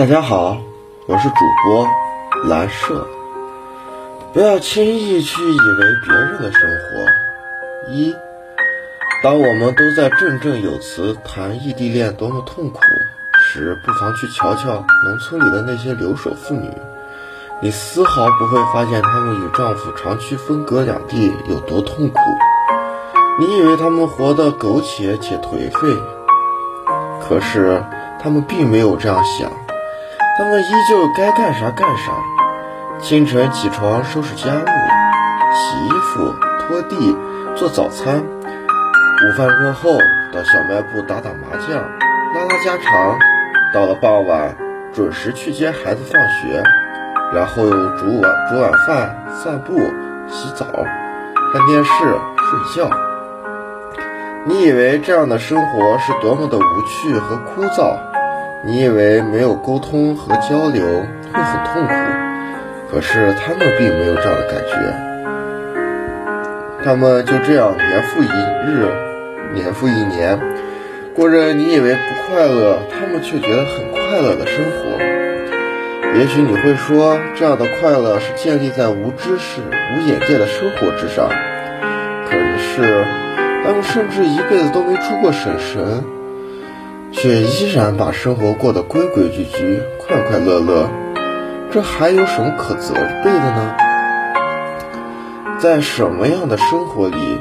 大家好，我是主播蓝舍。不要轻易去以为别人的生活。一，当我们都在振振有词谈异地恋多么痛苦时，不妨去瞧瞧农村里的那些留守妇女，你丝毫不会发现她们与丈夫长期分隔两地有多痛苦。你以为她们活得苟且且颓废，可是她们并没有这样想。他们依旧该干啥干啥，清晨起床收拾家务、洗衣服、拖地、做早餐，午饭过后到小卖部打打麻将、拉拉家常，到了傍晚准时去接孩子放学，然后煮碗煮晚饭、散步、洗澡、看电视、睡觉。你以为这样的生活是多么的无趣和枯燥？你以为没有沟通和交流会很痛苦，可是他们并没有这样的感觉。他们就这样年复一日，年复一年，过着你以为不快乐，他们却觉得很快乐的生活。也许你会说，这样的快乐是建立在无知识、无眼界的生活之上。可是，他们甚至一辈子都没出过省城。却依然把生活过得规规矩矩、快快乐乐，这还有什么可责备的呢？在什么样的生活里，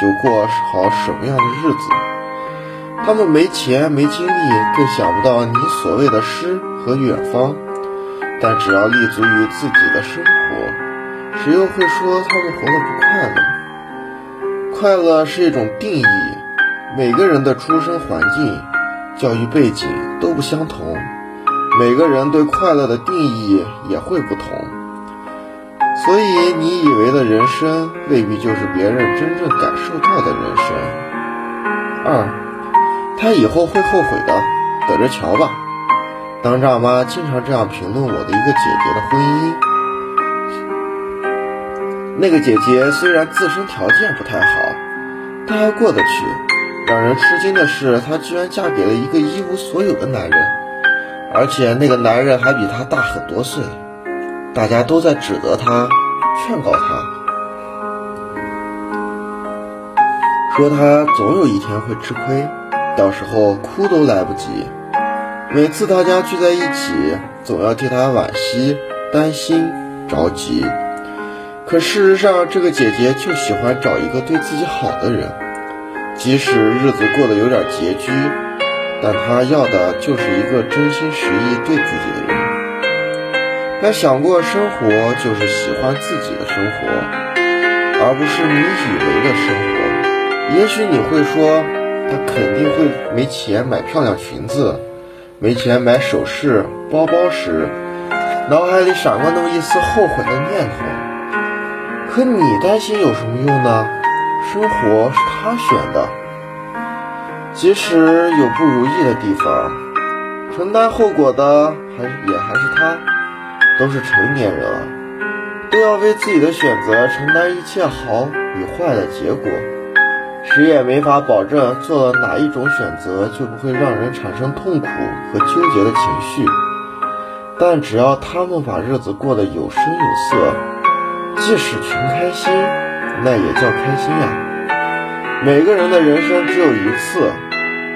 就过好什么样的日子。他们没钱、没精力，更想不到你所谓的诗和远方。但只要立足于自己的生活，谁又会说他们活得不快乐？快乐是一种定义，每个人的出生环境。教育背景都不相同，每个人对快乐的定义也会不同，所以你以为的人生未必就是别人真正感受到的人生。二，他以后会后悔的，等着瞧吧。当丈妈经常这样评论我的一个姐姐的婚姻。那个姐姐虽然自身条件不太好，但还过得去。让人吃惊的是，她居然嫁给了一个一无所有的男人，而且那个男人还比她大很多岁。大家都在指责她，劝告她，说她总有一天会吃亏，到时候哭都来不及。每次大家聚在一起，总要替她惋惜、担心、着急。可事实上，这个姐姐就喜欢找一个对自己好的人。即使日子过得有点拮据，但他要的就是一个真心实意对自己的人。他想过生活就是喜欢自己的生活，而不是你以为的生活。也许你会说，他肯定会没钱买漂亮裙子，没钱买首饰、包包时，脑海里闪过那么一丝后悔的念头。可你担心有什么用呢？生活是他选的，即使有不如意的地方，承担后果的还是也还是他。都是成年人了，都要为自己的选择承担一切好与坏的结果。谁也没法保证做了哪一种选择就不会让人产生痛苦和纠结的情绪。但只要他们把日子过得有声有色，即使穷开心。那也叫开心呀！每个人的人生只有一次，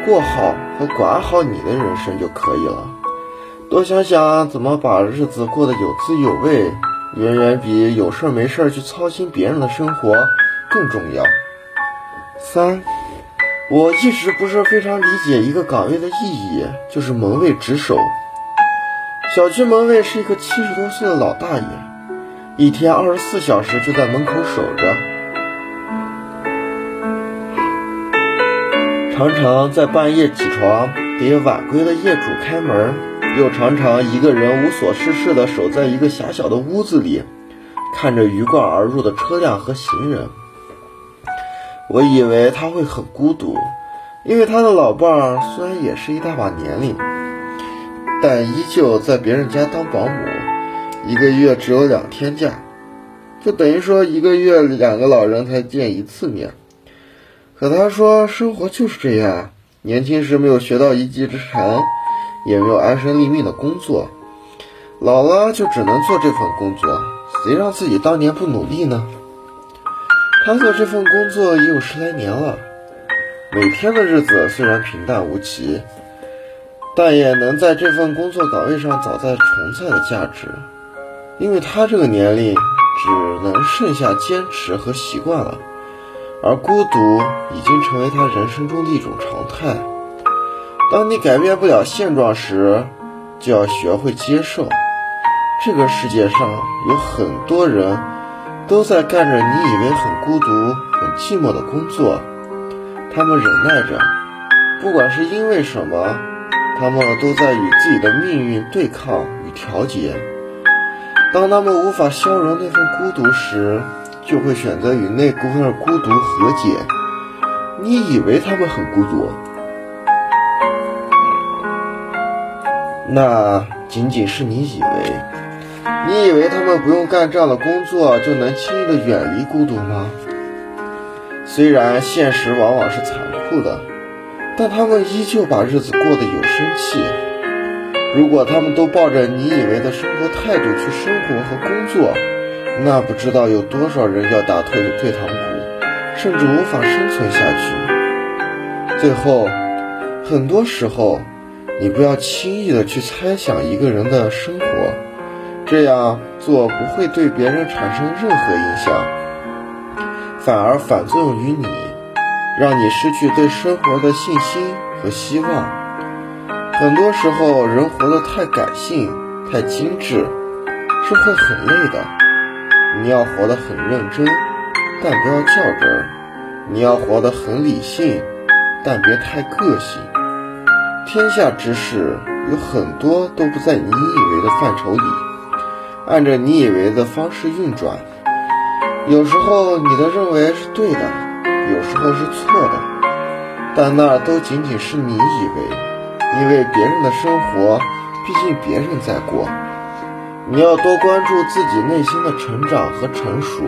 过好和管好你的人生就可以了。多想想怎么把日子过得有滋有味，远远比有事没事去操心别人的生活更重要。三，我一直不是非常理解一个岗位的意义，就是门卫值守。小区门卫是一个七十多岁的老大爷，一天二十四小时就在门口守着。常常在半夜起床给晚归的业主开门，又常常一个人无所事事地守在一个狭小的屋子里，看着鱼贯而入的车辆和行人。我以为他会很孤独，因为他的老伴儿虽然也是一大把年龄，但依旧在别人家当保姆，一个月只有两天假，就等于说一个月两个老人才见一次面。可他说，生活就是这样。年轻时没有学到一技之长，也没有安身立命的工作，老了就只能做这份工作。谁让自己当年不努力呢？他做这份工作已有十来年了，每天的日子虽然平淡无奇，但也能在这份工作岗位上找到存在的价值。因为他这个年龄只能剩下坚持和习惯了，而孤独已经成为他人生中的一种常态。当你改变不了现状时，就要学会接受。这个世界上有很多人都在干着你以为很孤独、很寂寞的工作，他们忍耐着，不管是因为什么，他们都在与自己的命运对抗与调节。当他们无法消融那份孤独时，就会选择与那股份孤独和解。你以为他们很孤独，那仅仅是你以为。你以为他们不用干这样的工作就能轻易的远离孤独吗？虽然现实往往是残酷的，但他们依旧把日子过得有生气。如果他们都抱着你以为的生活态度去生活和工作，那不知道有多少人要打退退堂鼓，甚至无法生存下去。最后，很多时候，你不要轻易的去猜想一个人的生活。这样做不会对别人产生任何影响，反而反作用于你，让你失去对生活的信心和希望。很多时候，人活得太感性、太精致，是会很累的。你要活得很认真，但不要较真儿；你要活得很理性，但别太个性。天下之事有很多都不在你以为的范畴里。按着你以为的方式运转，有时候你的认为是对的，有时候是错的，但那都仅仅是你以为，因为别人的生活，毕竟别人在过。你要多关注自己内心的成长和成熟，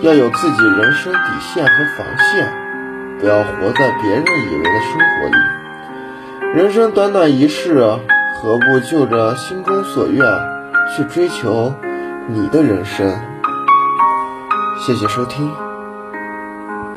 要有自己人生底线和防线，不要活在别人以为的生活里。人生短短一世，何不就着心中所愿？去追求你的人生。谢谢收听。